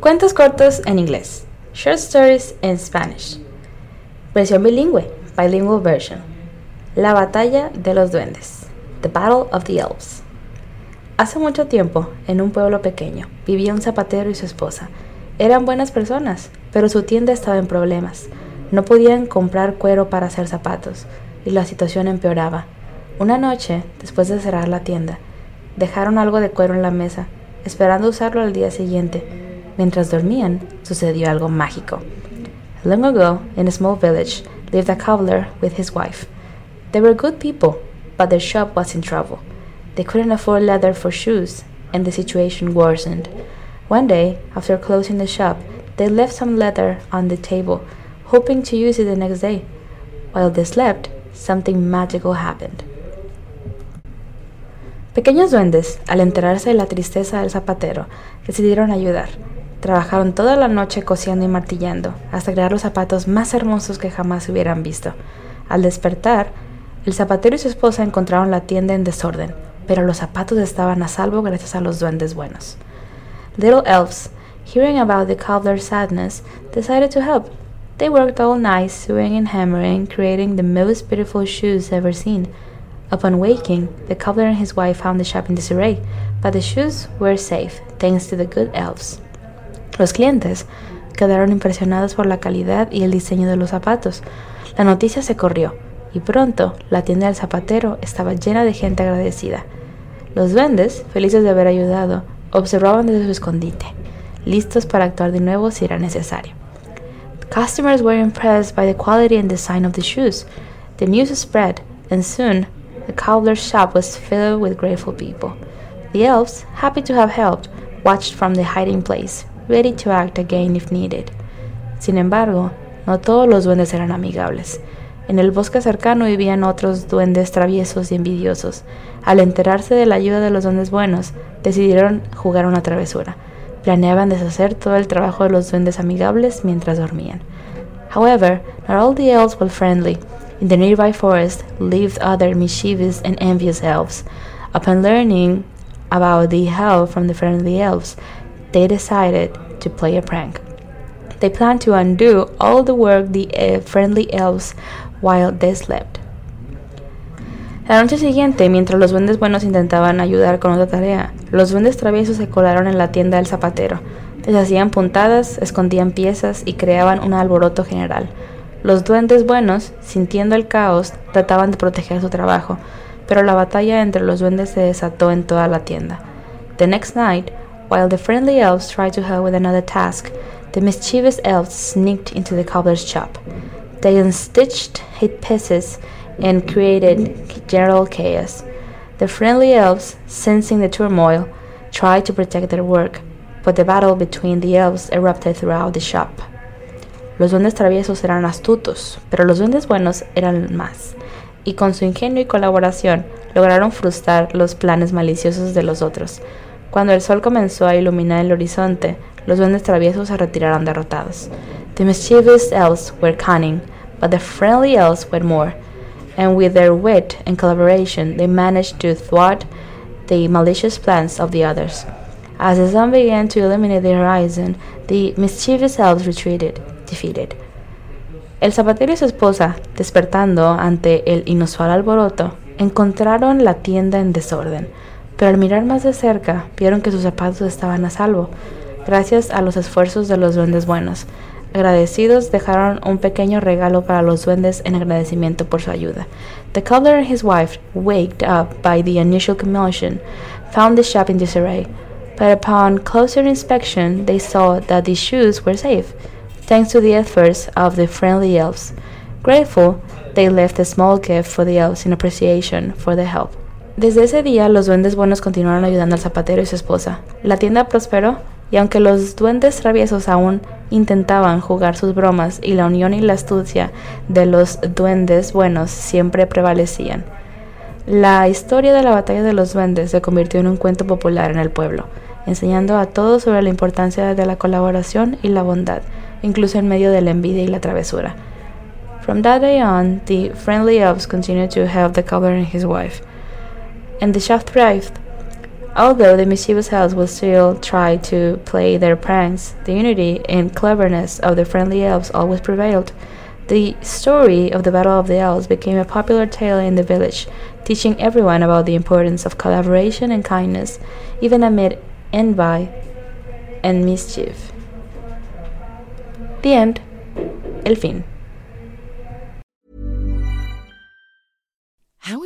Cuentos cortos en inglés. Short stories in Spanish. Versión bilingüe. Bilingual version. La batalla de los duendes. The Battle of the Elves. Hace mucho tiempo, en un pueblo pequeño, vivía un zapatero y su esposa. Eran buenas personas, pero su tienda estaba en problemas. No podían comprar cuero para hacer zapatos, y la situación empeoraba. Una noche, después de cerrar la tienda, dejaron algo de cuero en la mesa, esperando usarlo al día siguiente. Mientras dormían, sucedió algo mágico. Long ago, in a small village, lived a cobbler with his wife. They were good people, but their shop was in trouble. They couldn't afford leather for shoes, and the situation worsened. One day, after closing the shop, they left some leather on the table, hoping to use it the next day. While they slept, something magical happened. Pequeños duendes, al enterarse de la tristeza del zapatero, decidieron ayudar. Trabajaron toda la noche cosiendo y martillando, hasta crear los zapatos más hermosos que jamás hubieran visto. Al despertar, el zapatero y su esposa encontraron la tienda en desorden, pero los zapatos estaban a salvo gracias a los duendes buenos. Little elves, hearing about the cobbler's sadness, decided to help. They worked all night sewing and hammering, creating the most beautiful shoes ever seen. Upon waking, the cobbler and his wife found the shop in disarray, but the shoes were safe, thanks to the good elves. Los clientes quedaron impresionados por la calidad y el diseño de los zapatos. La noticia se corrió, y pronto la tienda del zapatero estaba llena de gente agradecida. Los duendes, felices de haber ayudado, observaban desde su escondite, listos para actuar de nuevo si era necesario. Customers were impressed by the quality and design of the shoes. The news spread, and soon the cobbler's shop was filled with grateful people. The elves, happy to have helped, watched from the hiding place, ready to act again if needed. Sin embargo, no todos los duendes eran amigables. En el bosque cercano vivían otros duendes traviesos y envidiosos. Al enterarse de la ayuda de los duendes buenos, decidieron jugar una travesura. Planeaban deshacer todo el trabajo de los duendes amigables mientras dormían. However, not all the elves were friendly. In the nearby forest lived other mischievous and envious elves. Upon learning about the help from the friendly elves, they decided to play a prank. They planned to undo all the work the uh, friendly elves while they slept. La noche siguiente, mientras los duendes buenos intentaban ayudar con otra tarea, los duendes traviesos se colaron en la tienda del zapatero. Les hacían puntadas, escondían piezas y creaban un alboroto general. Los duendes buenos, sintiendo el caos, trataban de proteger su trabajo, pero la batalla entre los duendes se desató en toda la tienda. The next night, while the friendly elves tried to help with another task, the mischievous elves sneaked into the cobbler's shop. They unstitched his pieces and created general chaos. The friendly elves, sensing the turmoil, tried to protect their work, but the battle between the elves erupted throughout the shop. Los duendes traviesos eran astutos, pero los duendes buenos eran más, y con su ingenio y colaboración lograron frustrar los planes maliciosos de los otros. Cuando el sol comenzó a iluminar el horizonte, los duendes traviesos se retiraron derrotados. The mischievous elves were cunning, but the friendly elves were more, and with their wit and collaboration, they managed to thwart the malicious plans of the others. As the sun began to illuminate the horizon, the mischievous elves retreated, defeated. El zapatero y su esposa, despertando ante el inusual alboroto, encontraron la tienda en desorden, pero al mirar más de cerca vieron que sus zapatos estaban a salvo, gracias a los esfuerzos de los duendes buenos. Agradecidos dejaron un pequeño regalo para los duendes en agradecimiento por su ayuda. The cobbler and his wife, waked up by the unusual commotion, found the shop in disarray, but upon closer inspection they saw that the shoes were safe, thanks to the efforts of the friendly elves. Grateful, they left a small gift for the elves in appreciation for their help. Desde ese día, los duendes buenos continuaron ayudando al zapatero y su esposa. La tienda prosperó, y aunque los duendes traviesos aún intentaban jugar sus bromas y la unión y la astucia de los duendes buenos siempre prevalecían, la historia de la batalla de los duendes se convirtió en un cuento popular en el pueblo, enseñando a todos sobre la importancia de la colaboración y la bondad, incluso en medio de la envidia y la travesura. From that day on, the friendly elves continued to help the cobbler and his wife and the shaft thrived. Although the mischievous elves would still try to play their pranks, the unity and cleverness of the friendly elves always prevailed. The story of the Battle of the Elves became a popular tale in the village, teaching everyone about the importance of collaboration and kindness, even amid envy and mischief. The end. El fin.